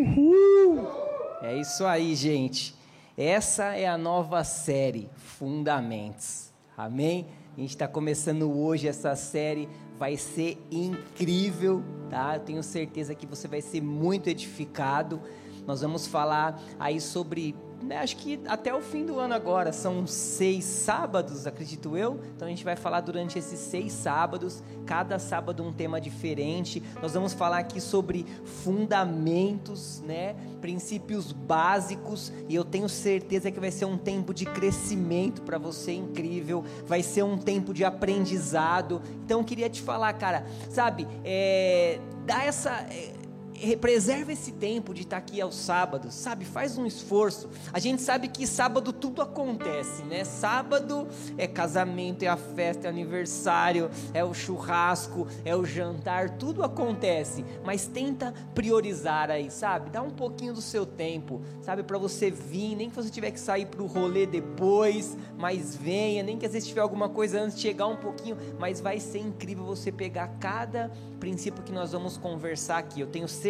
Uhul! É isso aí, gente. Essa é a nova série, Fundamentos. Amém? A gente está começando hoje essa série, vai ser incrível, tá? Eu tenho certeza que você vai ser muito edificado. Nós vamos falar aí sobre né, acho que até o fim do ano agora, são seis sábados, acredito eu. Então a gente vai falar durante esses seis sábados, cada sábado um tema diferente. Nós vamos falar aqui sobre fundamentos, né, princípios básicos, e eu tenho certeza que vai ser um tempo de crescimento para você incrível, vai ser um tempo de aprendizado. Então eu queria te falar, cara, sabe, é, dá essa. É, preserva esse tempo de estar aqui aos sábados, sabe? Faz um esforço. A gente sabe que sábado tudo acontece, né? Sábado é casamento, é a festa, é aniversário, é o churrasco, é o jantar, tudo acontece. Mas tenta priorizar aí, sabe? Dá um pouquinho do seu tempo, sabe? Para você vir, nem que você tiver que sair para o rolê depois, mas venha, nem que às vezes tiver alguma coisa antes de chegar um pouquinho, mas vai ser incrível você pegar cada princípio que nós vamos conversar aqui. Eu tenho certeza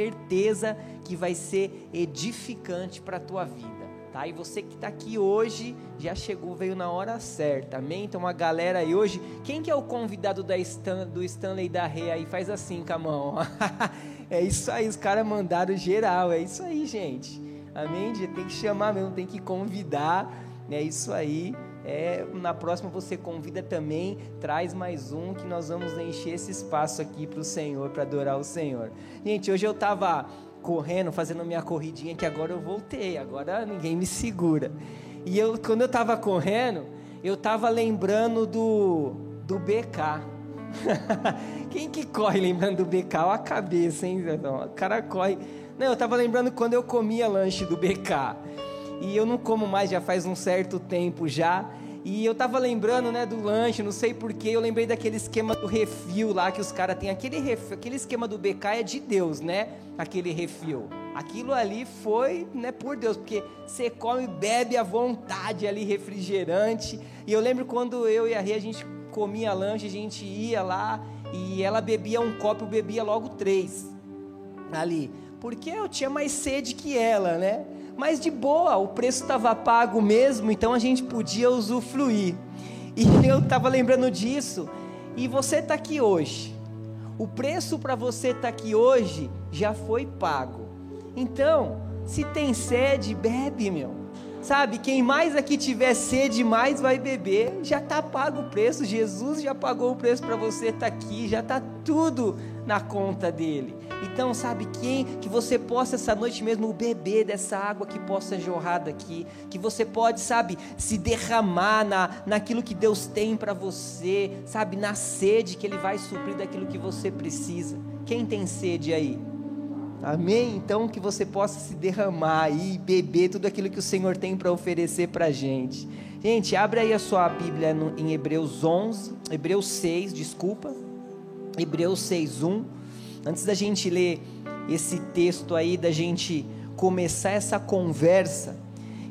que vai ser edificante para a tua vida. Tá? E você que está aqui hoje já chegou, veio na hora certa, amém? Então, uma galera aí hoje, quem que é o convidado da Stan, do Stanley da Rei aí? Faz assim com a mão, é isso aí, os caras mandaram geral, é isso aí, gente, amém? Tem que chamar mesmo, tem que convidar, é isso aí. É, na próxima você convida também, traz mais um que nós vamos encher esse espaço aqui para o Senhor, para adorar o Senhor. Gente, hoje eu estava correndo, fazendo minha corridinha, que agora eu voltei, agora ninguém me segura. E eu, quando eu estava correndo, eu estava lembrando do, do BK. Quem que corre lembrando do BK? Olha a cabeça, hein? O cara corre. Não, eu estava lembrando quando eu comia lanche do BK e eu não como mais já faz um certo tempo já. E eu tava lembrando, né, do lanche, não sei porquê, eu lembrei daquele esquema do refil lá que os caras têm. Aquele, refil, aquele esquema do BK é de Deus, né? Aquele refil. Aquilo ali foi, né, por Deus, porque você come e bebe à vontade ali, refrigerante. E eu lembro quando eu e a Rê, a gente comia lanche, a gente ia lá e ela bebia um copo, eu bebia logo três ali. Porque eu tinha mais sede que ela, né? Mas de boa, o preço estava pago mesmo, então a gente podia usufruir. E eu estava lembrando disso, e você está aqui hoje. O preço para você estar tá aqui hoje já foi pago. Então, se tem sede, bebe, meu. Sabe, quem mais aqui tiver sede, mais vai beber. Já está pago o preço. Jesus já pagou o preço para você estar tá aqui. Já está tudo na conta dele. Então, sabe quem que você possa essa noite mesmo beber dessa água que possa jorrar daqui, que você pode, sabe, se derramar na naquilo que Deus tem para você, sabe, na sede que ele vai suprir daquilo que você precisa. Quem tem sede aí? Amém? Então que você possa se derramar e beber tudo aquilo que o Senhor tem para oferecer para gente. Gente, abre aí a sua Bíblia no, em Hebreus 11, Hebreus 6, desculpa. Hebreus 6, 1. Antes da gente ler esse texto aí, da gente começar essa conversa,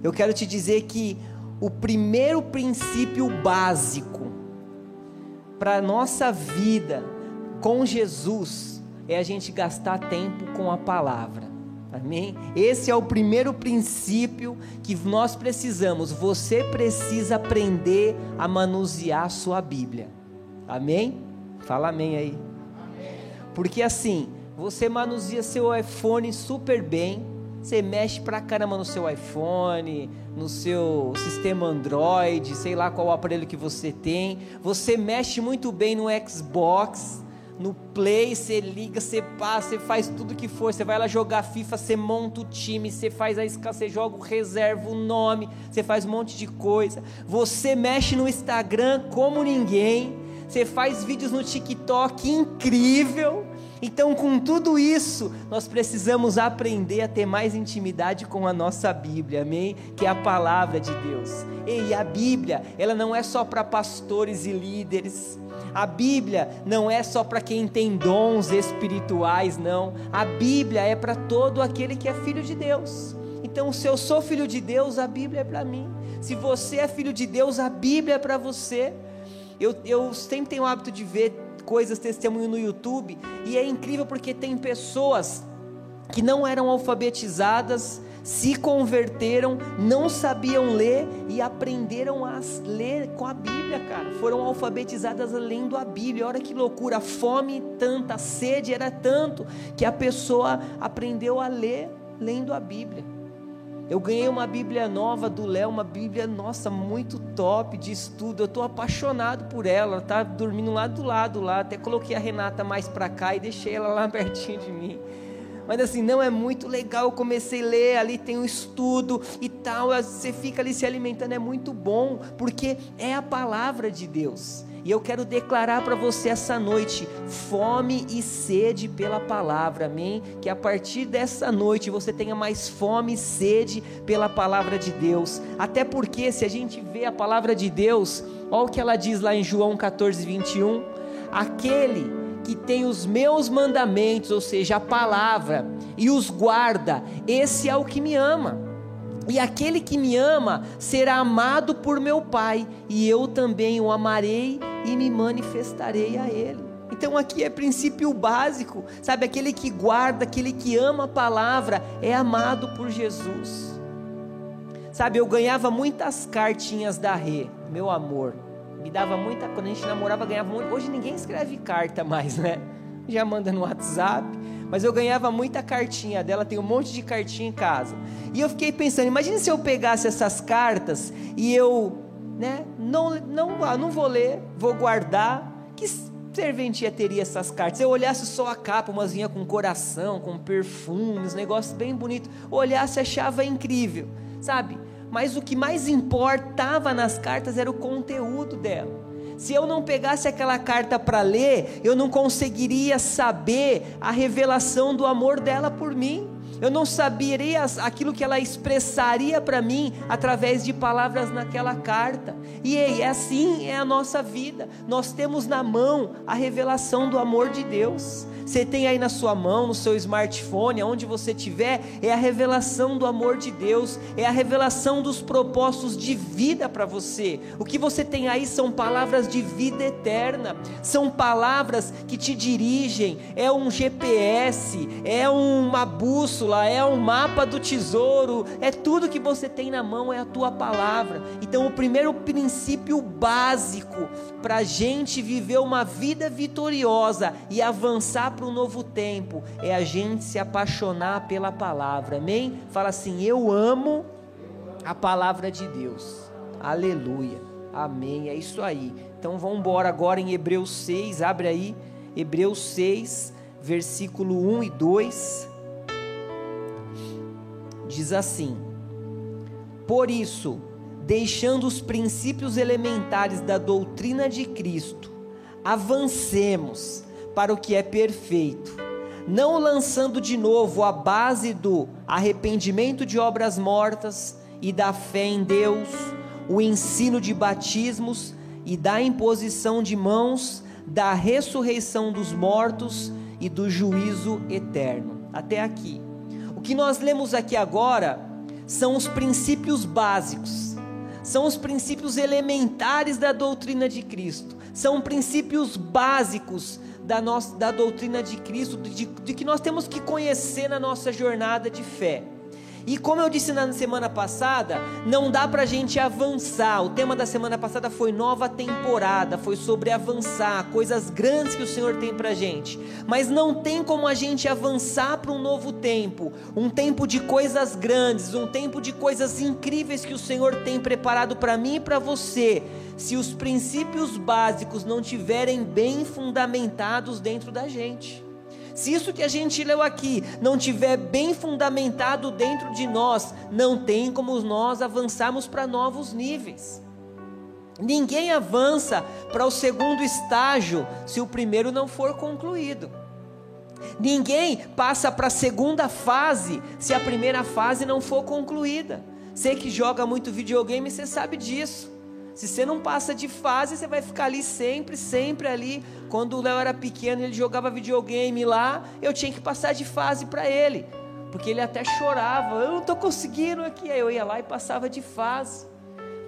eu quero te dizer que o primeiro princípio básico para a nossa vida com Jesus é a gente gastar tempo com a palavra. Amém? Esse é o primeiro princípio que nós precisamos. Você precisa aprender a manusear a sua Bíblia. Amém? Fala amém aí. Porque assim, você manuseia seu iPhone super bem, você mexe pra caramba no seu iPhone, no seu sistema Android, sei lá qual aparelho que você tem. Você mexe muito bem no Xbox, no Play, você liga, você passa, você faz tudo que for. Você vai lá jogar FIFA, você monta o time, você faz a escala, você joga o reserva, o nome, você faz um monte de coisa. Você mexe no Instagram como ninguém você faz vídeos no TikTok incrível. Então, com tudo isso, nós precisamos aprender a ter mais intimidade com a nossa Bíblia, amém? Que é a palavra de Deus. E a Bíblia, ela não é só para pastores e líderes. A Bíblia não é só para quem tem dons espirituais, não. A Bíblia é para todo aquele que é filho de Deus. Então, se eu sou filho de Deus, a Bíblia é para mim. Se você é filho de Deus, a Bíblia é para você. Eu, eu sempre tenho o hábito de ver coisas, testemunho no YouTube, e é incrível porque tem pessoas que não eram alfabetizadas, se converteram, não sabiam ler e aprenderam a ler com a Bíblia, cara. Foram alfabetizadas lendo a Bíblia. Olha que loucura, a fome tanta, sede era tanto que a pessoa aprendeu a ler lendo a Bíblia. Eu ganhei uma Bíblia nova do Léo, uma Bíblia, nossa, muito top de estudo. Eu estou apaixonado por ela. Ela está dormindo lá do lado lá. Até coloquei a Renata mais para cá e deixei ela lá pertinho de mim. Mas assim, não é muito legal. Eu comecei a ler, ali tem um estudo e tal. Você fica ali se alimentando, é muito bom, porque é a palavra de Deus. E eu quero declarar para você essa noite fome e sede pela palavra, amém? Que a partir dessa noite você tenha mais fome e sede pela palavra de Deus. Até porque, se a gente vê a palavra de Deus, olha o que ela diz lá em João 14, 21. Aquele que tem os meus mandamentos, ou seja, a palavra, e os guarda, esse é o que me ama. E aquele que me ama será amado por meu Pai, e eu também o amarei e me manifestarei a ele. Então aqui é princípio básico, sabe? Aquele que guarda, aquele que ama a palavra, é amado por Jesus. Sabe, eu ganhava muitas cartinhas da Rê, meu amor. Me dava muita, quando a gente namorava, ganhava muito. Hoje ninguém escreve carta mais, né? Já manda no WhatsApp. Mas eu ganhava muita cartinha dela, tem um monte de cartinha em casa. E eu fiquei pensando, imagine se eu pegasse essas cartas e eu, né, não, não, ah, não vou ler, vou guardar. Que serventia teria essas cartas? Eu olhasse só a capa, umas vinha com coração, com perfumes, negócio bem bonito. Olhasse, achava incrível, sabe? Mas o que mais importava nas cartas era o conteúdo dela. Se eu não pegasse aquela carta para ler, eu não conseguiria saber a revelação do amor dela por mim. Eu não saberia aquilo que ela expressaria para mim através de palavras naquela carta. E ei, é assim é a nossa vida. Nós temos na mão a revelação do amor de Deus. Você tem aí na sua mão, no seu smartphone, aonde você estiver, é a revelação do amor de Deus, é a revelação dos propósitos de vida para você. O que você tem aí são palavras de vida eterna, são palavras que te dirigem, é um GPS, é uma bússola, é um mapa do tesouro, é tudo que você tem na mão, é a tua palavra. Então, o primeiro princípio básico para a gente viver uma vida vitoriosa e avançar para um novo tempo é a gente se apaixonar pela palavra, amém? Fala assim: Eu amo a palavra de Deus, aleluia, amém. É isso aí. Então vamos embora agora em Hebreus 6, abre aí, Hebreus 6, versículo 1 e 2. Diz assim: Por isso, deixando os princípios elementares da doutrina de Cristo, avancemos para o que é perfeito, não lançando de novo a base do arrependimento de obras mortas e da fé em Deus, o ensino de batismos e da imposição de mãos, da ressurreição dos mortos e do juízo eterno. Até aqui. O que nós lemos aqui agora são os princípios básicos, são os princípios elementares da doutrina de Cristo, são princípios básicos da, nossa, da doutrina de Cristo, de, de que nós temos que conhecer na nossa jornada de fé. E como eu disse na semana passada, não dá para a gente avançar. O tema da semana passada foi nova temporada, foi sobre avançar, coisas grandes que o Senhor tem para a gente. Mas não tem como a gente avançar para um novo tempo, um tempo de coisas grandes, um tempo de coisas incríveis que o Senhor tem preparado para mim e para você, se os princípios básicos não tiverem bem fundamentados dentro da gente. Se isso que a gente leu aqui não tiver bem fundamentado dentro de nós, não tem como nós avançarmos para novos níveis. Ninguém avança para o segundo estágio se o primeiro não for concluído. Ninguém passa para a segunda fase se a primeira fase não for concluída. Você que joga muito videogame, você sabe disso. Se você não passa de fase, você vai ficar ali sempre, sempre ali. Quando o Léo era pequeno, ele jogava videogame lá, eu tinha que passar de fase para ele. Porque ele até chorava, eu não estou conseguindo aqui. Aí eu ia lá e passava de fase.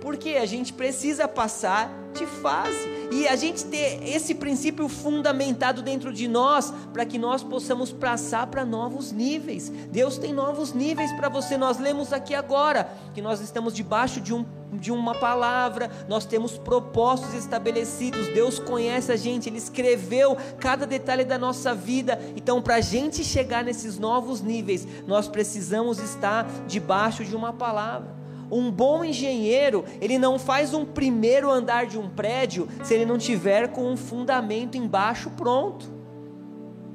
Porque a gente precisa passar de fase. E a gente ter esse princípio fundamentado dentro de nós, para que nós possamos passar para novos níveis. Deus tem novos níveis para você. Nós lemos aqui agora que nós estamos debaixo de um de uma palavra, nós temos propósitos estabelecidos, Deus conhece a gente, Ele escreveu cada detalhe da nossa vida. Então, para a gente chegar nesses novos níveis, nós precisamos estar debaixo de uma palavra. Um bom engenheiro, ele não faz um primeiro andar de um prédio se ele não tiver com um fundamento embaixo pronto.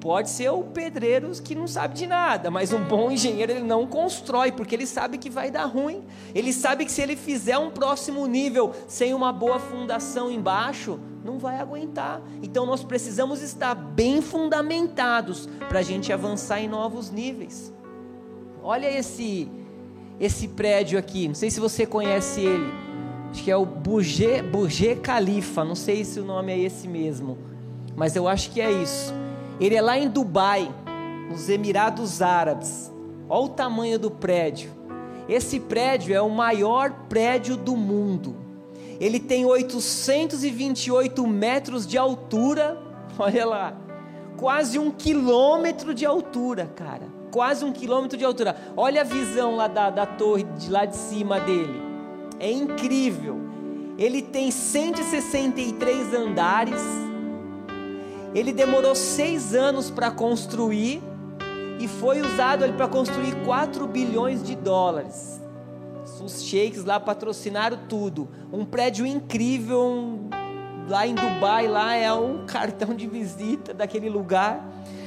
Pode ser o pedreiro que não sabe de nada, mas um bom engenheiro ele não constrói, porque ele sabe que vai dar ruim. Ele sabe que se ele fizer um próximo nível sem uma boa fundação embaixo, não vai aguentar. Então nós precisamos estar bem fundamentados para a gente avançar em novos níveis. Olha esse esse prédio aqui. Não sei se você conhece ele. Acho que é o Burj, Burj Khalifa. Não sei se o nome é esse mesmo. Mas eu acho que é isso. Ele é lá em Dubai, nos Emirados Árabes. Olha o tamanho do prédio. Esse prédio é o maior prédio do mundo. Ele tem 828 metros de altura. Olha lá. Quase um quilômetro de altura, cara quase um quilômetro de altura. Olha a visão lá da, da torre, de lá de cima dele. É incrível. Ele tem 163 andares. Ele demorou seis anos para construir e foi usado ali para construir 4 bilhões de dólares. Os sheiks lá patrocinaram tudo. Um prédio incrível, um, lá em Dubai, lá é um cartão de visita daquele lugar.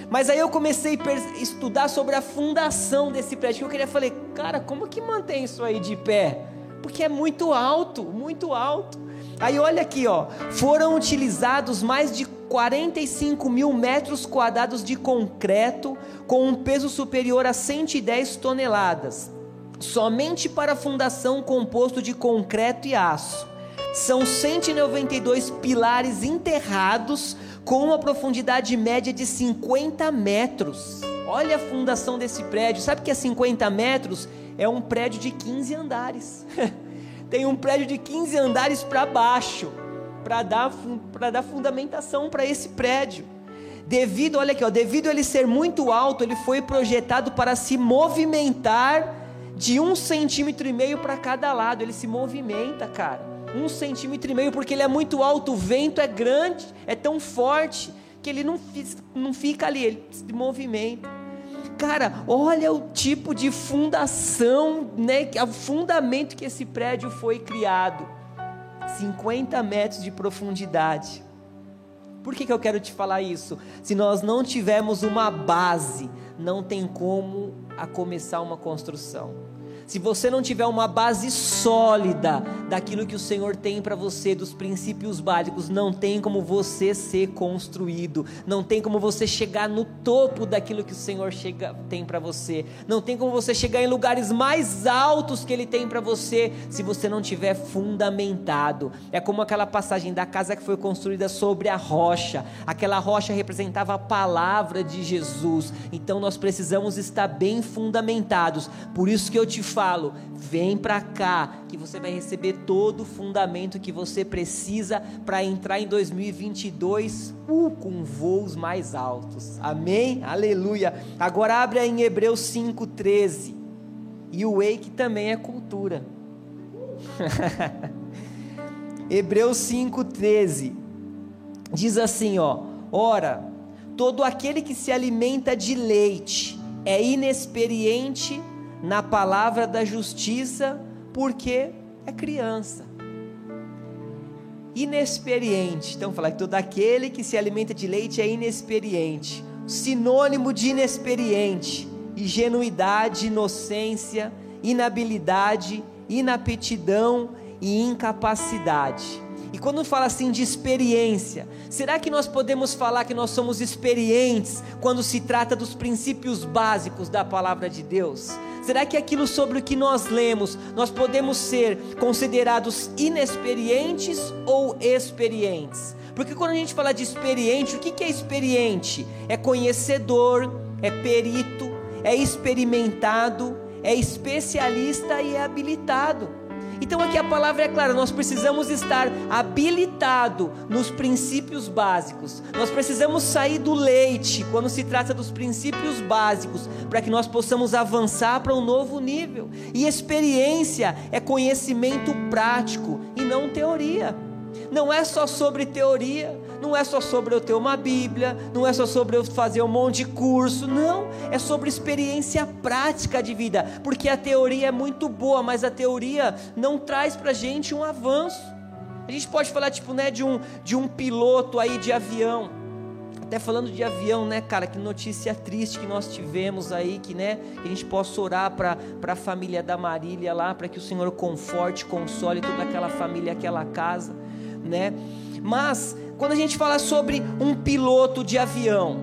Mas aí eu comecei a estudar sobre a fundação desse prédio. Eu queria falei, cara, como que mantém isso aí de pé? Porque é muito alto, muito alto. Aí olha aqui, ó, foram utilizados mais de 45 mil metros quadrados de concreto com um peso superior a 110 toneladas, somente para a fundação composto de concreto e aço. São 192 pilares enterrados com uma profundidade média de 50 metros. Olha a fundação desse prédio. Sabe que é 50 metros? É um prédio de 15 andares. Tem um prédio de 15 andares para baixo, para dar, dar fundamentação para esse prédio. Devido, olha aqui, ó, devido a ele ser muito alto, ele foi projetado para se movimentar de um centímetro e meio para cada lado. Ele se movimenta, cara um centímetro e meio, porque ele é muito alto, o vento é grande, é tão forte, que ele não, não fica ali, ele se movimenta. Cara, olha o tipo de fundação, né, o fundamento que esse prédio foi criado. 50 metros de profundidade. Por que, que eu quero te falar isso? Se nós não tivermos uma base, não tem como a começar uma construção se você não tiver uma base sólida daquilo que o Senhor tem para você, dos princípios básicos, não tem como você ser construído, não tem como você chegar no topo daquilo que o Senhor chega, tem para você, não tem como você chegar em lugares mais altos que Ele tem para você, se você não tiver fundamentado. É como aquela passagem da casa que foi construída sobre a rocha, aquela rocha representava a palavra de Jesus, então nós precisamos estar bem fundamentados, por isso que eu te falo falo: vem para cá, que você vai receber todo o fundamento que você precisa para entrar em 2022 uh, com voos mais altos. Amém? Aleluia. Agora abre em Hebreus 5,13. E o Wake também é cultura. Hebreus 5,13 diz assim: ó, ora, todo aquele que se alimenta de leite é inexperiente na palavra da justiça, porque é criança. Inexperiente. Então, falar que todo aquele que se alimenta de leite é inexperiente. Sinônimo de inexperiente: ingenuidade, inocência, inabilidade, inaptidão e incapacidade. E quando fala assim de experiência, será que nós podemos falar que nós somos experientes quando se trata dos princípios básicos da palavra de Deus? Será que aquilo sobre o que nós lemos, nós podemos ser considerados inexperientes ou experientes? Porque quando a gente fala de experiente, o que é experiente? É conhecedor, é perito, é experimentado, é especialista e é habilitado. Então aqui a palavra é clara, nós precisamos estar habilitado nos princípios básicos. Nós precisamos sair do leite quando se trata dos princípios básicos, para que nós possamos avançar para um novo nível. E experiência é conhecimento prático e não teoria. Não é só sobre teoria, não é só sobre eu ter uma Bíblia, não é só sobre eu fazer um monte de curso, não, é sobre experiência prática de vida, porque a teoria é muito boa, mas a teoria não traz para gente um avanço. A gente pode falar tipo, né, de um de um piloto aí de avião. Até falando de avião, né, cara, que notícia triste que nós tivemos aí, que, né, que a gente possa orar para a família da Marília lá, para que o Senhor conforte, console toda aquela família, aquela casa, né? Mas quando a gente fala sobre um piloto de avião,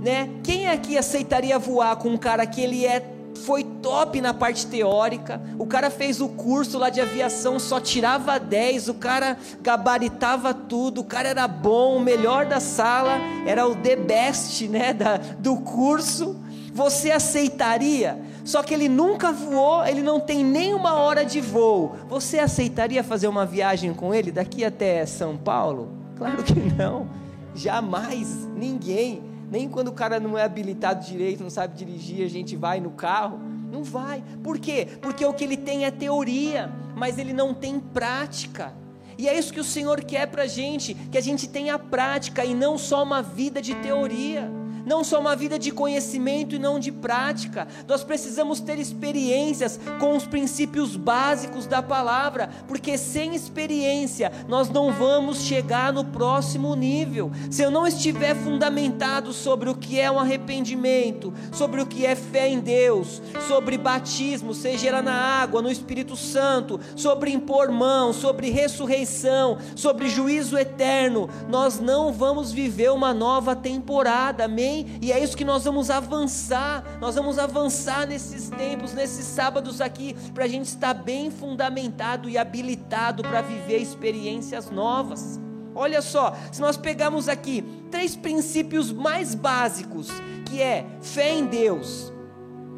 né? Quem aqui aceitaria voar com um cara que ele é foi top na parte teórica, o cara fez o curso lá de aviação, só tirava 10, o cara gabaritava tudo, o cara era bom, o melhor da sala, era o the best, né, da, do curso. Você aceitaria? Só que ele nunca voou, ele não tem nem uma hora de voo. Você aceitaria fazer uma viagem com ele daqui até São Paulo? Claro que não. Jamais, ninguém. Nem quando o cara não é habilitado direito, não sabe dirigir, a gente vai no carro. Não vai. Por quê? Porque o que ele tem é teoria, mas ele não tem prática. E é isso que o Senhor quer para a gente, que a gente tenha prática e não só uma vida de teoria não só uma vida de conhecimento e não de prática. Nós precisamos ter experiências com os princípios básicos da palavra, porque sem experiência nós não vamos chegar no próximo nível. Se eu não estiver fundamentado sobre o que é um arrependimento, sobre o que é fé em Deus, sobre batismo, seja ela na água, no Espírito Santo, sobre impor mão, sobre ressurreição, sobre juízo eterno, nós não vamos viver uma nova temporada. Amém? E é isso que nós vamos avançar. Nós vamos avançar nesses tempos, nesses sábados aqui, para a gente estar bem fundamentado e habilitado para viver experiências novas. Olha só, se nós pegarmos aqui três princípios mais básicos, que é fé em Deus,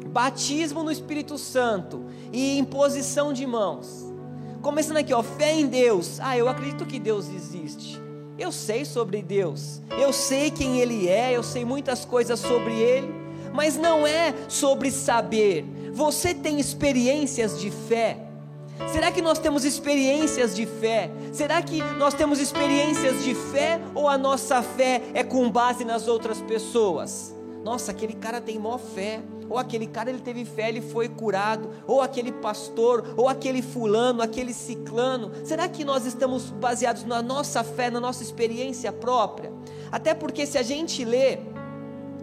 batismo no Espírito Santo e imposição de mãos. Começando aqui, ó, fé em Deus. Ah, eu acredito que Deus existe. Eu sei sobre Deus, eu sei quem Ele é, eu sei muitas coisas sobre Ele, mas não é sobre saber. Você tem experiências de fé. Será que nós temos experiências de fé? Será que nós temos experiências de fé ou a nossa fé é com base nas outras pessoas? Nossa, aquele cara tem maior fé ou aquele cara ele teve fé, ele foi curado, ou aquele pastor, ou aquele fulano, aquele ciclano. Será que nós estamos baseados na nossa fé, na nossa experiência própria? Até porque se a gente lê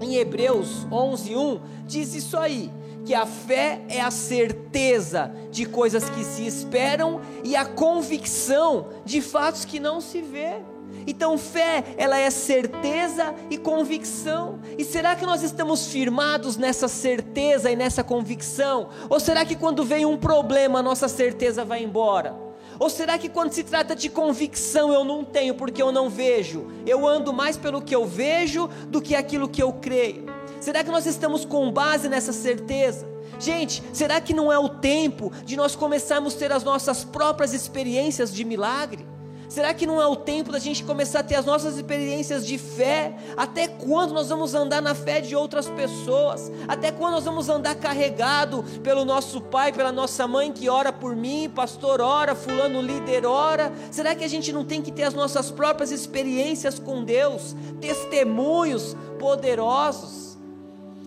em Hebreus 11:1 diz isso aí, que a fé é a certeza de coisas que se esperam e a convicção de fatos que não se vê. Então, fé, ela é certeza e convicção. E será que nós estamos firmados nessa certeza e nessa convicção? Ou será que quando vem um problema, a nossa certeza vai embora? Ou será que quando se trata de convicção eu não tenho porque eu não vejo? Eu ando mais pelo que eu vejo do que aquilo que eu creio. Será que nós estamos com base nessa certeza? Gente, será que não é o tempo de nós começarmos a ter as nossas próprias experiências de milagre? Será que não é o tempo da gente começar a ter as nossas experiências de fé? Até quando nós vamos andar na fé de outras pessoas? Até quando nós vamos andar carregado pelo nosso pai, pela nossa mãe que ora por mim, pastor ora, fulano líder ora? Será que a gente não tem que ter as nossas próprias experiências com Deus, testemunhos poderosos?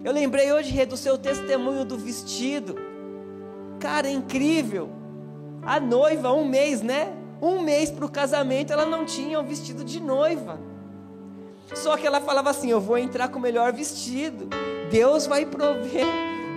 Eu lembrei hoje do seu testemunho do vestido. Cara, é incrível. A noiva, um mês, né? Um mês para o casamento, ela não tinha o vestido de noiva. Só que ela falava assim: Eu vou entrar com o melhor vestido. Deus vai prover,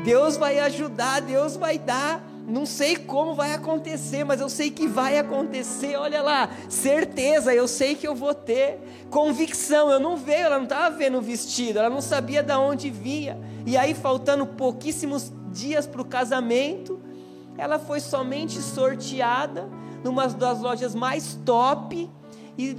Deus vai ajudar, Deus vai dar. Não sei como vai acontecer, mas eu sei que vai acontecer. Olha lá, certeza, eu sei que eu vou ter. Convicção, eu não vejo, ela não estava vendo o vestido, ela não sabia de onde vinha. E aí, faltando pouquíssimos dias para o casamento, ela foi somente sorteada numa das lojas mais top e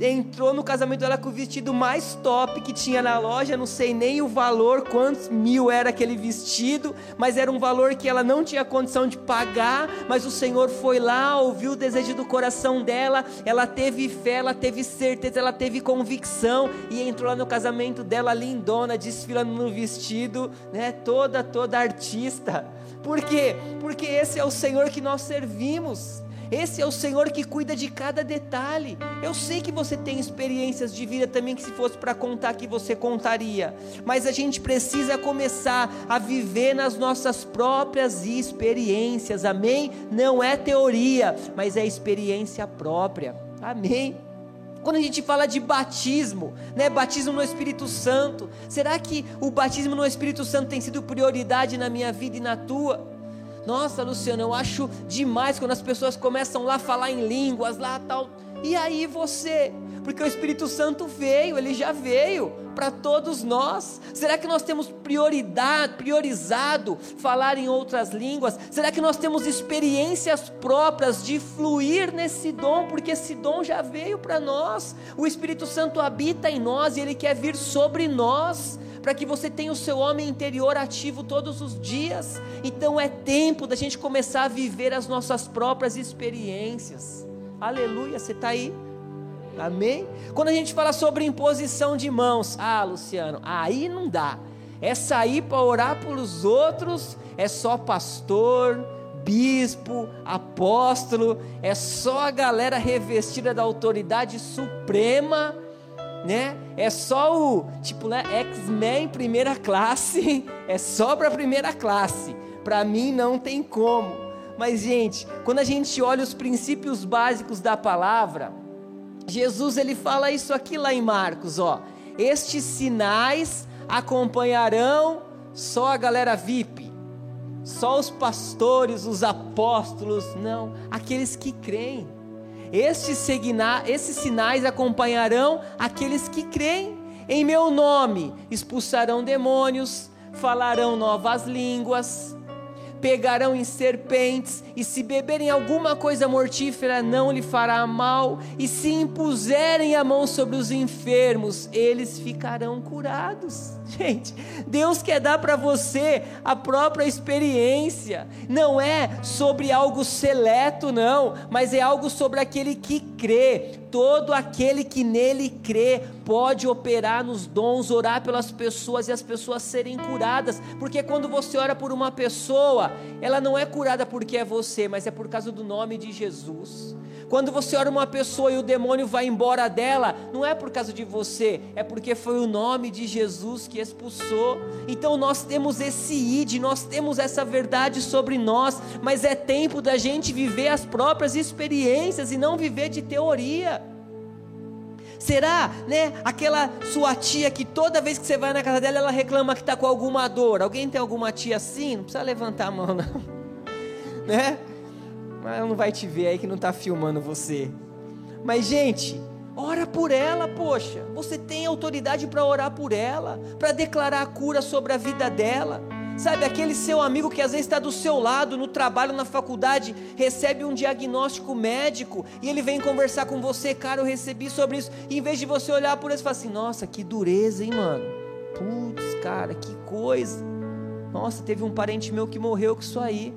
entrou no casamento dela com o vestido mais top que tinha na loja, não sei nem o valor, quantos mil era aquele vestido, mas era um valor que ela não tinha condição de pagar, mas o Senhor foi lá, ouviu o desejo do coração dela, ela teve fé, ela teve certeza, ela teve convicção e entrou lá no casamento dela lindona, desfilando no vestido, né, toda toda artista. Por quê? Porque esse é o Senhor que nós servimos. Esse é o Senhor que cuida de cada detalhe. Eu sei que você tem experiências de vida também que se fosse para contar que você contaria, mas a gente precisa começar a viver nas nossas próprias experiências. Amém? Não é teoria, mas é experiência própria. Amém. Quando a gente fala de batismo, né, batismo no Espírito Santo, será que o batismo no Espírito Santo tem sido prioridade na minha vida e na tua? Nossa, Luciano, eu acho demais quando as pessoas começam lá a falar em línguas, lá tal. E aí você? Porque o Espírito Santo veio, ele já veio para todos nós. Será que nós temos prioridade, priorizado falar em outras línguas? Será que nós temos experiências próprias de fluir nesse dom? Porque esse dom já veio para nós. O Espírito Santo habita em nós e ele quer vir sobre nós para que você tenha o seu homem interior ativo todos os dias. Então é tempo da gente começar a viver as nossas próprias experiências. Aleluia, você está aí? Amém? Quando a gente fala sobre imposição de mãos, ah, Luciano, aí não dá. É sair para orar pelos outros, é só pastor, bispo, apóstolo, é só a galera revestida da autoridade suprema né? É só o, tipo, né, X-Men primeira classe, é só para primeira classe. Para mim não tem como. Mas gente, quando a gente olha os princípios básicos da palavra, Jesus ele fala isso aqui lá em Marcos, ó. Estes sinais acompanharão só a galera VIP, só os pastores, os apóstolos, não, aqueles que creem. Estes, signa, esses sinais acompanharão aqueles que creem. Em meu nome expulsarão demônios, falarão novas línguas, pegarão em serpentes, e se beberem alguma coisa mortífera, não lhe fará mal, e se impuserem a mão sobre os enfermos, eles ficarão curados. Gente, Deus quer dar para você a própria experiência, não é sobre algo seleto, não, mas é algo sobre aquele que crê. Todo aquele que nele crê pode operar nos dons, orar pelas pessoas e as pessoas serem curadas, porque quando você ora por uma pessoa, ela não é curada porque é você, mas é por causa do nome de Jesus. Quando você ora uma pessoa e o demônio vai embora dela, não é por causa de você, é porque foi o nome de Jesus que expulsou. Então nós temos esse id, nós temos essa verdade sobre nós, mas é tempo da gente viver as próprias experiências e não viver de teoria. Será, né, aquela sua tia que toda vez que você vai na casa dela, ela reclama que está com alguma dor? Alguém tem alguma tia assim? Não precisa levantar a mão, não. né? Mas ela não vai te ver aí que não está filmando você. Mas, gente, ora por ela, poxa. Você tem autoridade para orar por ela, para declarar a cura sobre a vida dela. Sabe, aquele seu amigo que às vezes está do seu lado, no trabalho, na faculdade, recebe um diagnóstico médico e ele vem conversar com você, cara, eu recebi sobre isso. E em vez de você olhar por isso e falar assim: nossa, que dureza, hein, mano? Putz, cara, que coisa. Nossa, teve um parente meu que morreu com isso aí.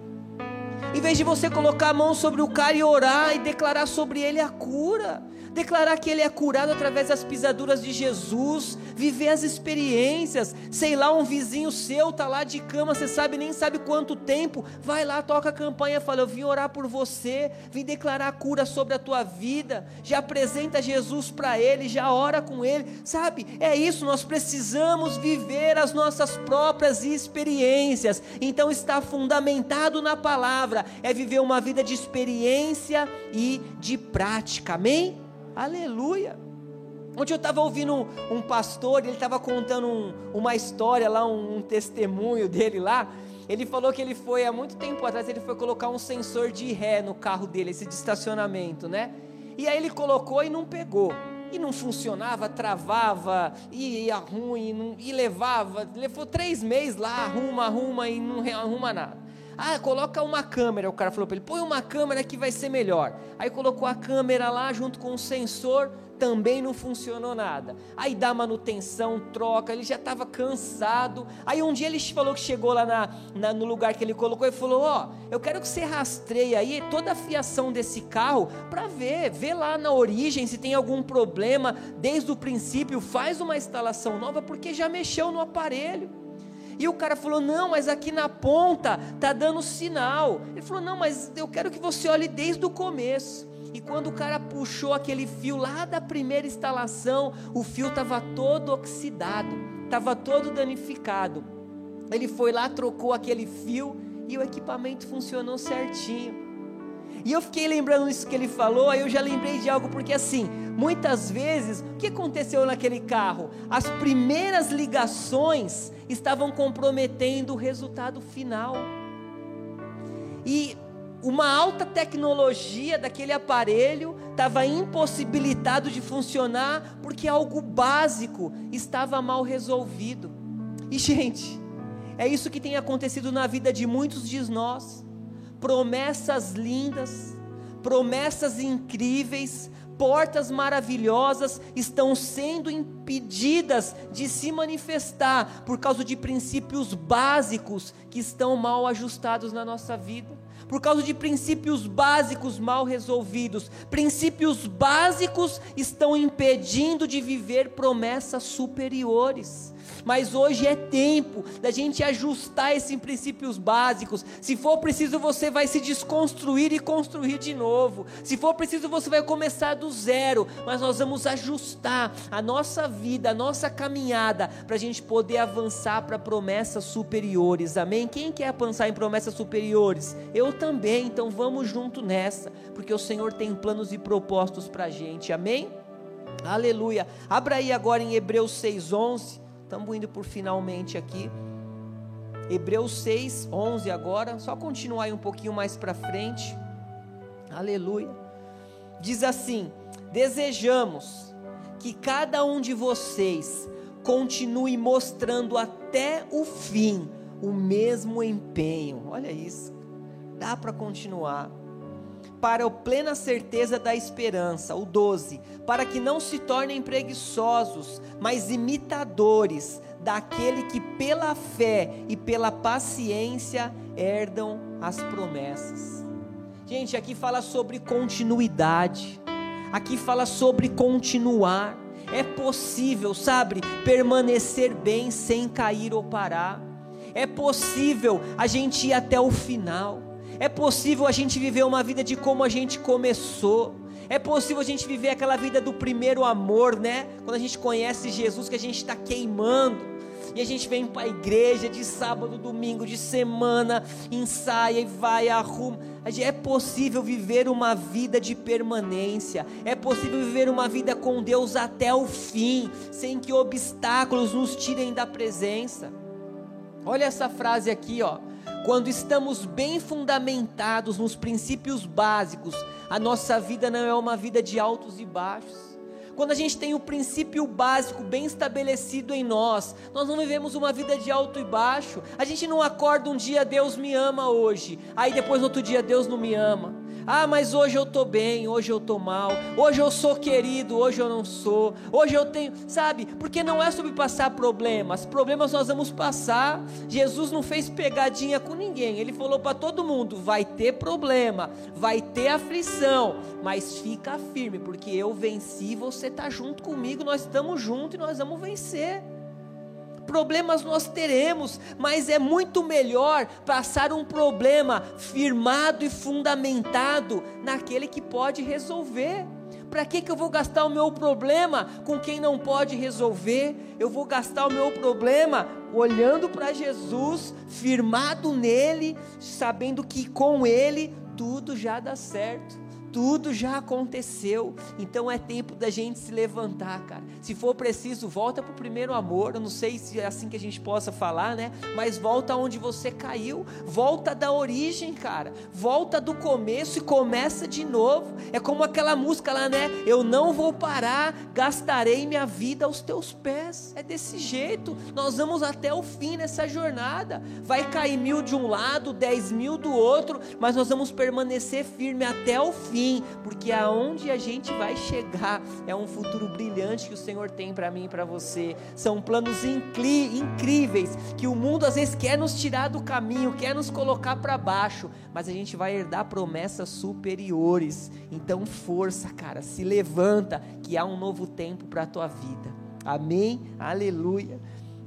Em vez de você colocar a mão sobre o cara e orar e declarar sobre ele a cura, declarar que ele é curado através das pisaduras de Jesus, viver as experiências. Sei lá, um vizinho seu tá lá de cama, você sabe nem sabe quanto tempo, vai lá, toca a campanha, fala: "Eu vim orar por você, vim declarar cura sobre a tua vida". Já apresenta Jesus para ele, já ora com ele. Sabe? É isso, nós precisamos viver as nossas próprias experiências. Então está fundamentado na palavra, é viver uma vida de experiência e de prática. Amém? Aleluia. Ontem eu estava ouvindo um, um, pastor, ele estava contando um, uma história lá, um, um, testemunho dele lá. Ele falou que ele foi, há muito tempo atrás, ele foi colocar um sensor de ré no carro dele, esse de estacionamento, né? E aí ele colocou e não pegou. E não funcionava, travava, e ia ruim, e, não, e levava. Levou três meses lá, arruma, arruma e não arruma nada. Ah, coloca uma câmera. O cara falou para ele: põe uma câmera que vai ser melhor. Aí colocou a câmera lá junto com o sensor, também não funcionou nada. Aí dá manutenção, troca, ele já estava cansado. Aí um dia ele falou que chegou lá na, na, no lugar que ele colocou e falou: Ó, oh, eu quero que você rastreie aí toda a fiação desse carro para ver, ver lá na origem se tem algum problema desde o princípio, faz uma instalação nova porque já mexeu no aparelho. E o cara falou: Não, mas aqui na ponta tá dando sinal. Ele falou: Não, mas eu quero que você olhe desde o começo. E quando o cara puxou aquele fio lá da primeira instalação, o fio estava todo oxidado, estava todo danificado. Ele foi lá, trocou aquele fio e o equipamento funcionou certinho. E eu fiquei lembrando isso que ele falou, aí eu já lembrei de algo, porque assim, muitas vezes, o que aconteceu naquele carro? As primeiras ligações estavam comprometendo o resultado final. E uma alta tecnologia daquele aparelho estava impossibilitado de funcionar porque algo básico estava mal resolvido. E gente, é isso que tem acontecido na vida de muitos de nós. Promessas lindas, promessas incríveis, portas maravilhosas estão sendo impedidas de se manifestar por causa de princípios básicos que estão mal ajustados na nossa vida por causa de princípios básicos mal resolvidos. Princípios básicos estão impedindo de viver promessas superiores mas hoje é tempo da gente ajustar esses princípios básicos. Se for preciso, você vai se desconstruir e construir de novo. Se for preciso, você vai começar do zero, mas nós vamos ajustar a nossa vida, a nossa caminhada, para a gente poder avançar para promessas superiores. Amém? Quem quer avançar em promessas superiores? Eu também, então vamos junto nessa, porque o Senhor tem planos e propósitos para a gente. Amém? Aleluia. Abra aí agora em Hebreus 6,11. Estamos indo por finalmente aqui. Hebreus 6, 11 agora. Só continuar aí um pouquinho mais para frente. Aleluia. Diz assim: Desejamos que cada um de vocês continue mostrando até o fim o mesmo empenho. Olha isso. Dá para continuar para a plena certeza da esperança. O 12, para que não se tornem preguiçosos, mas imitadores daquele que pela fé e pela paciência herdam as promessas. Gente, aqui fala sobre continuidade. Aqui fala sobre continuar. É possível, sabe, permanecer bem sem cair ou parar. É possível a gente ir até o final. É possível a gente viver uma vida de como a gente começou. É possível a gente viver aquela vida do primeiro amor, né? Quando a gente conhece Jesus, que a gente está queimando. E a gente vem para a igreja de sábado, domingo, de semana, ensaia e vai, arruma. É possível viver uma vida de permanência. É possível viver uma vida com Deus até o fim, sem que obstáculos nos tirem da presença. Olha essa frase aqui, ó. Quando estamos bem fundamentados nos princípios básicos, a nossa vida não é uma vida de altos e baixos. Quando a gente tem o princípio básico bem estabelecido em nós, nós não vivemos uma vida de alto e baixo. A gente não acorda um dia, Deus me ama hoje, aí depois outro dia, Deus não me ama. Ah, mas hoje eu estou bem, hoje eu estou mal, hoje eu sou querido, hoje eu não sou, hoje eu tenho, sabe? Porque não é sobre passar problemas, problemas nós vamos passar. Jesus não fez pegadinha com ninguém, ele falou para todo mundo: vai ter problema, vai ter aflição, mas fica firme, porque eu venci, você está junto comigo, nós estamos juntos e nós vamos vencer problemas nós teremos, mas é muito melhor passar um problema firmado e fundamentado naquele que pode resolver. Para que, que eu vou gastar o meu problema com quem não pode resolver? Eu vou gastar o meu problema olhando para Jesus, firmado nele, sabendo que com ele tudo já dá certo tudo já aconteceu. Então é tempo da gente se levantar, cara. Se for preciso, volta para o primeiro amor. Eu não sei se é assim que a gente possa falar, né? Mas volta onde você caiu. Volta da origem, cara. Volta do começo e começa de novo. É como aquela música lá, né? Eu não vou parar, gastarei minha vida aos teus pés. É desse jeito. Nós vamos até o fim nessa jornada. Vai cair mil de um lado, dez mil do outro, mas nós vamos permanecer firme até o fim Porque aonde a gente vai chegar é um futuro brilhante que o Senhor tem para mim e para você. São planos incríveis que o mundo às vezes quer nos tirar do caminho, quer nos colocar para baixo, mas a gente vai herdar promessas superiores. Então, força, cara, se levanta, que há um novo tempo para a tua vida. Amém? Aleluia.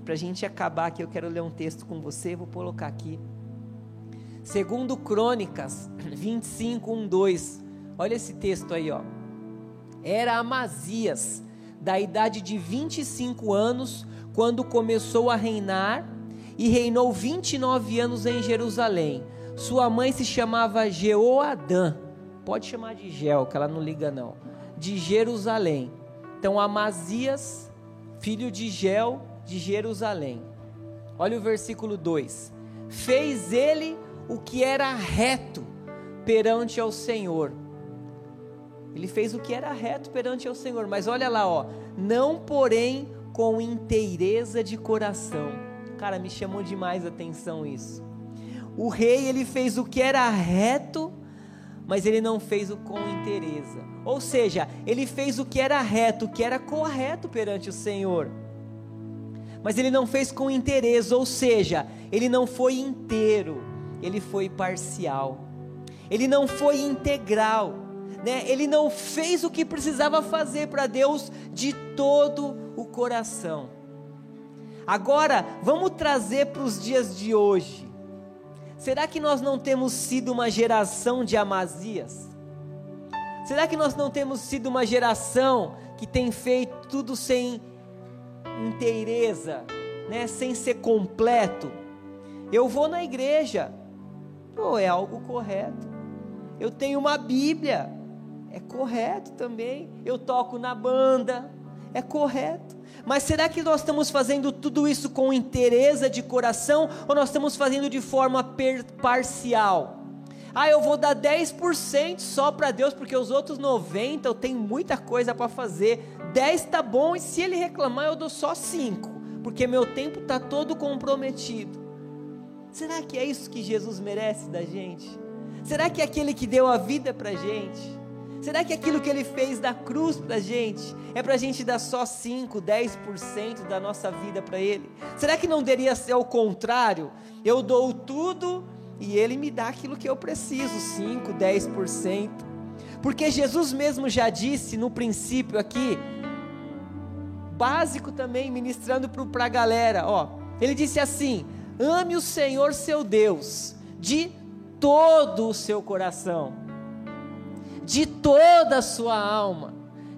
Para a gente acabar aqui, eu quero ler um texto com você, vou colocar aqui. Segundo Crônicas 25, 1, 2. Olha esse texto aí, ó. Era Amazias, da idade de 25 anos, quando começou a reinar, e reinou 29 anos em Jerusalém. Sua mãe se chamava Jeoadã. Pode chamar de Gel, que ela não liga não. De Jerusalém. Então Amazias, filho de Gel, de Jerusalém. Olha o versículo 2. Fez ele o que era reto perante ao Senhor. Ele fez o que era reto perante ao Senhor, mas olha lá, ó, não porém com inteireza de coração. Cara, me chamou demais a atenção isso. O rei ele fez o que era reto, mas ele não fez o com inteireza. Ou seja, ele fez o que era reto, o que era correto perante o Senhor. Mas ele não fez com interesse, ou seja, ele não foi inteiro ele foi parcial, ele não foi integral, né? ele não fez o que precisava fazer para Deus de todo o coração. Agora, vamos trazer para os dias de hoje. Será que nós não temos sido uma geração de Amazias? Será que nós não temos sido uma geração que tem feito tudo sem inteireza, né? sem ser completo? Eu vou na igreja, Pô, é algo correto. Eu tenho uma Bíblia, é correto também. Eu toco na banda, é correto. Mas será que nós estamos fazendo tudo isso com interesse de coração ou nós estamos fazendo de forma parcial? Ah, eu vou dar 10% só para Deus porque os outros 90 eu tenho muita coisa para fazer. 10 tá bom e se ele reclamar eu dou só 5, porque meu tempo tá todo comprometido. Será que é isso que Jesus merece da gente? Será que é aquele que deu a vida para gente? Será que aquilo que ele fez da cruz para a gente é para a gente dar só 5, 10% da nossa vida para ele? Será que não deveria ser o contrário? Eu dou tudo e ele me dá aquilo que eu preciso, 5, 10%. Porque Jesus mesmo já disse no princípio aqui, básico também, ministrando para a galera, ó. Ele disse assim: Ame o Senhor seu Deus de todo o seu coração, de toda a sua alma,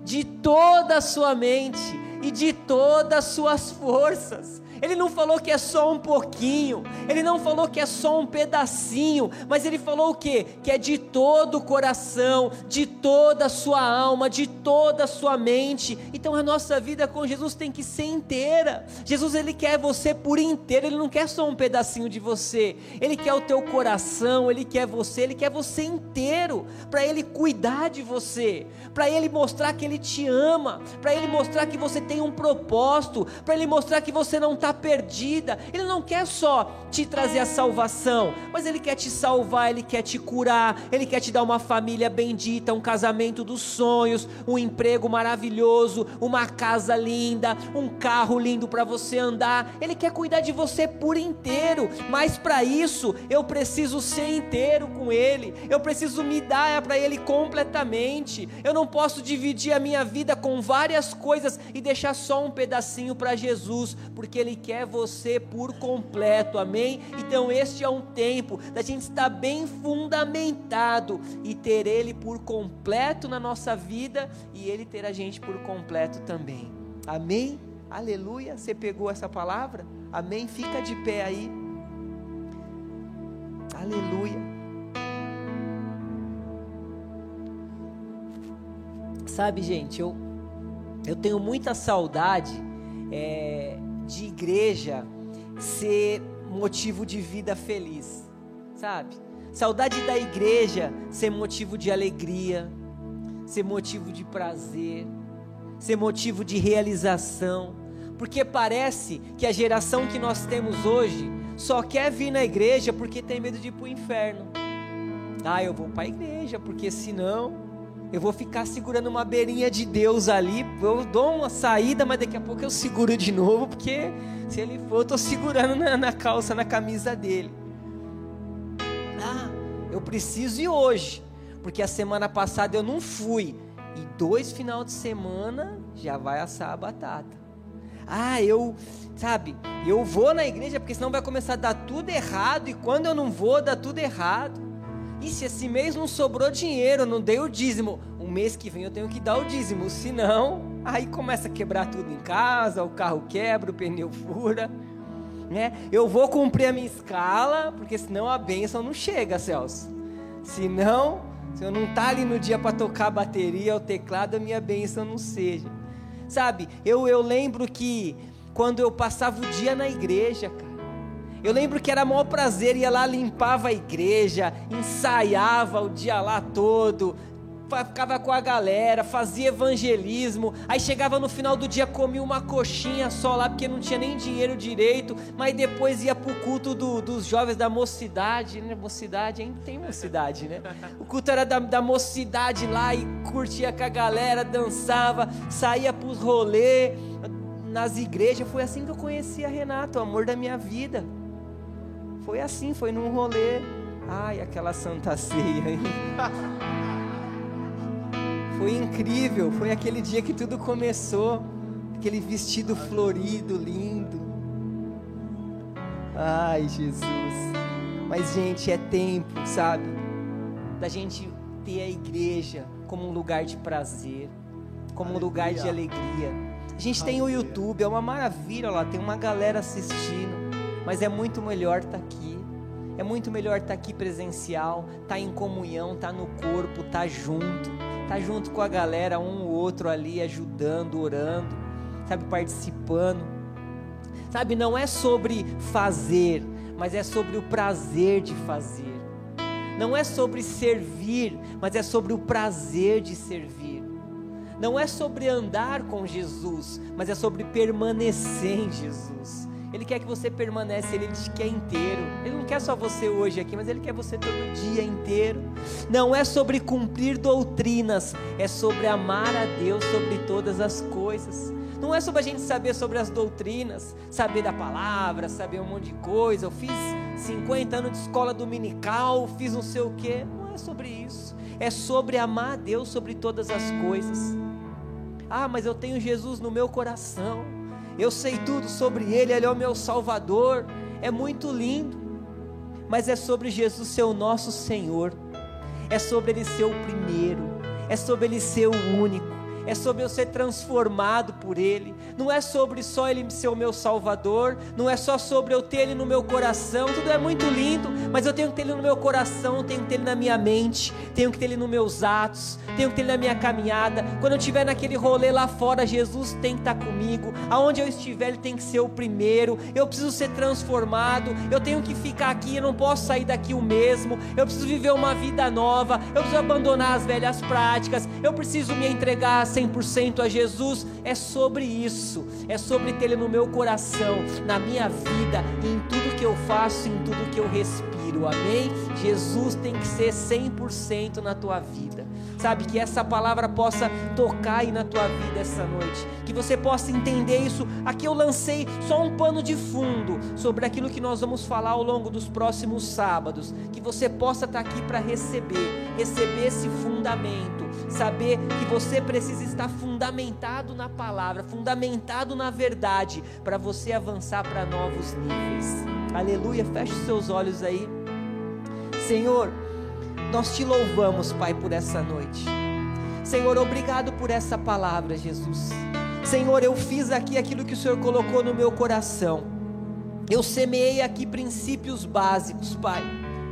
de toda a sua mente e de todas as suas forças. Ele não falou que é só um pouquinho, ele não falou que é só um pedacinho, mas ele falou o que? Que é de todo o coração, de toda a sua alma, de toda a sua mente. Então a nossa vida com Jesus tem que ser inteira. Jesus ele quer você por inteiro, ele não quer só um pedacinho de você. Ele quer o teu coração, ele quer você, ele quer você inteiro, para ele cuidar de você, para ele mostrar que ele te ama, para ele mostrar que você tem um propósito, para ele mostrar que você não está está perdida. Ele não quer só te trazer a salvação, mas Ele quer te salvar, Ele quer te curar, Ele quer te dar uma família bendita, um casamento dos sonhos, um emprego maravilhoso, uma casa linda, um carro lindo para você andar. Ele quer cuidar de você por inteiro, mas para isso eu preciso ser inteiro com Ele, eu preciso me dar para Ele completamente. Eu não posso dividir a minha vida com várias coisas e deixar só um pedacinho para Jesus, porque Ele quer você por completo, amém? Então, este é um tempo da gente estar bem fundamentado e ter Ele por completo na nossa vida e Ele ter a gente por completo também, amém? Aleluia. Você pegou essa palavra? Amém? Fica de pé aí. Aleluia. Sabe, gente, eu, eu tenho muita saudade é, de igreja ser motivo de vida feliz, sabe? Saudade da igreja ser motivo de alegria, ser motivo de prazer, ser motivo de realização, porque parece que a geração que nós temos hoje só quer vir na igreja porque tem medo de ir para o inferno. Ah, eu vou para a igreja porque senão Eu vou ficar segurando uma beirinha de Deus ali. Eu dou uma saída, mas daqui a pouco eu seguro de novo, porque se ele for, eu estou segurando na, na calça, na camisa dele. Ah, eu preciso ir hoje, porque a semana passada eu não fui. E dois final de semana já vai assar a batata. Ah, eu, sabe, eu vou na igreja porque senão vai começar a dar tudo errado. E quando eu não vou, dá tudo errado. E se esse mês não sobrou dinheiro, não dei o dízimo, o mês que vem eu tenho que dar o dízimo, senão aí começa a quebrar tudo em casa, o carro quebra, o pneu fura, né? Eu vou cumprir a minha escala, porque senão a bênção não chega, Celso. Senão, se eu não tá ali no dia para tocar a bateria, o teclado, a minha bênção não seja. Sabe, eu, eu lembro que quando eu passava o dia na igreja, cara, eu lembro que era maior prazer, ia lá, limpava a igreja, ensaiava o dia lá todo, ficava com a galera, fazia evangelismo, aí chegava no final do dia, comia uma coxinha só lá, porque não tinha nem dinheiro direito, mas depois ia pro culto do, dos jovens da mocidade, né? Mocidade, ainda tem mocidade, né? O culto era da, da mocidade lá e curtia com a galera, dançava, saía pros rolê nas igrejas. Foi assim que eu conheci a Renato, o amor da minha vida. Foi assim, foi num rolê. Ai, aquela santa ceia. foi incrível, foi aquele dia que tudo começou. Aquele vestido florido, lindo. Ai, Jesus. Mas, gente, é tempo, sabe? Da gente ter a igreja como um lugar de prazer, como alegria. um lugar de alegria. A gente alegria. tem o YouTube, é uma maravilha lá, tem uma galera assistindo mas é muito melhor estar tá aqui. É muito melhor estar tá aqui presencial, estar tá em comunhão, estar no corpo, estar junto, estar junto com a galera, um ou outro ali ajudando, orando, sabe, participando. Sabe, não é sobre fazer, mas é sobre o prazer de fazer. Não é sobre servir, mas é sobre o prazer de servir. Não é sobre andar com Jesus, mas é sobre permanecer em Jesus. Ele quer que você permaneça, Ele te quer inteiro. Ele não quer só você hoje aqui, mas Ele quer você todo dia inteiro. Não é sobre cumprir doutrinas, é sobre amar a Deus sobre todas as coisas. Não é sobre a gente saber sobre as doutrinas, saber da palavra, saber um monte de coisa. Eu fiz 50 anos de escola dominical, fiz não sei o quê. Não é sobre isso. É sobre amar a Deus sobre todas as coisas. Ah, mas eu tenho Jesus no meu coração eu sei tudo sobre Ele, Ele é o meu Salvador, é muito lindo, mas é sobre Jesus ser o nosso Senhor, é sobre Ele ser o primeiro, é sobre Ele ser o único é sobre eu ser transformado por Ele, não é sobre só Ele ser o meu Salvador, não é só sobre eu ter Ele no meu coração, tudo é muito lindo, mas eu tenho que ter Ele no meu coração, tenho que ter Ele na minha mente, tenho que ter Ele nos meus atos, tenho que ter Ele na minha caminhada. Quando eu estiver naquele rolê lá fora, Jesus tem que estar comigo, aonde eu estiver, Ele tem que ser o primeiro. Eu preciso ser transformado, eu tenho que ficar aqui, eu não posso sair daqui o mesmo, eu preciso viver uma vida nova, eu preciso abandonar as velhas práticas, eu preciso me entregar 100% a Jesus, é sobre isso, é sobre Ele no meu coração, na minha vida, em tudo que eu faço, em tudo que eu respiro, amém? Jesus tem que ser 100% na tua vida, sabe? Que essa palavra possa tocar aí na tua vida essa noite, que você possa entender isso. Aqui eu lancei só um pano de fundo sobre aquilo que nós vamos falar ao longo dos próximos sábados, que você possa estar aqui para receber, receber esse fundamento saber que você precisa estar fundamentado na palavra, fundamentado na verdade, para você avançar para novos níveis. Aleluia, feche os seus olhos aí. Senhor, nós te louvamos, Pai, por essa noite. Senhor, obrigado por essa palavra, Jesus. Senhor, eu fiz aqui aquilo que o Senhor colocou no meu coração. Eu semeei aqui princípios básicos, Pai,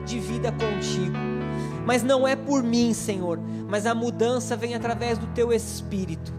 de vida contigo mas não é por mim, Senhor, mas a mudança vem através do teu espírito.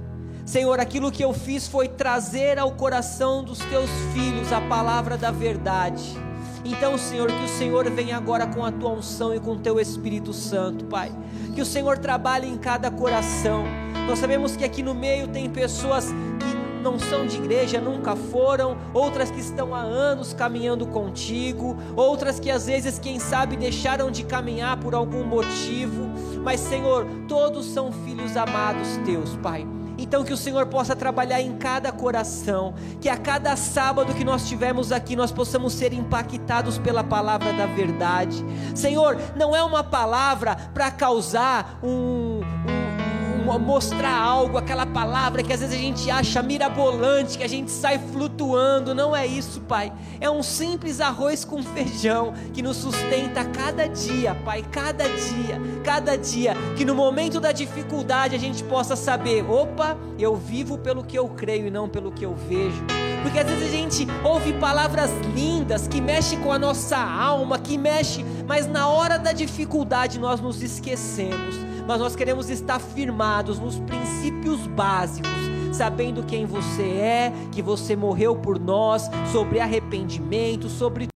Senhor, aquilo que eu fiz foi trazer ao coração dos teus filhos a palavra da verdade. Então, Senhor, que o Senhor venha agora com a tua unção e com o teu Espírito Santo, Pai. Que o Senhor trabalhe em cada coração. Nós sabemos que aqui no meio tem pessoas que não são de igreja, nunca foram, outras que estão há anos caminhando contigo, outras que às vezes, quem sabe, deixaram de caminhar por algum motivo, mas Senhor, todos são filhos amados teus, Pai. Então que o Senhor possa trabalhar em cada coração, que a cada sábado que nós tivermos aqui nós possamos ser impactados pela palavra da verdade. Senhor, não é uma palavra para causar um, mostrar algo, aquela palavra que às vezes a gente acha mirabolante, que a gente sai flutuando. Não é isso, Pai. É um simples arroz com feijão que nos sustenta cada dia, Pai. Cada dia, cada dia. Que no momento da dificuldade a gente possa saber: opa, eu vivo pelo que eu creio e não pelo que eu vejo. Porque às vezes a gente ouve palavras lindas que mexem com a nossa alma, que mexe, mas na hora da dificuldade nós nos esquecemos mas nós queremos estar firmados nos princípios básicos, sabendo quem você é, que você morreu por nós, sobre arrependimento, sobre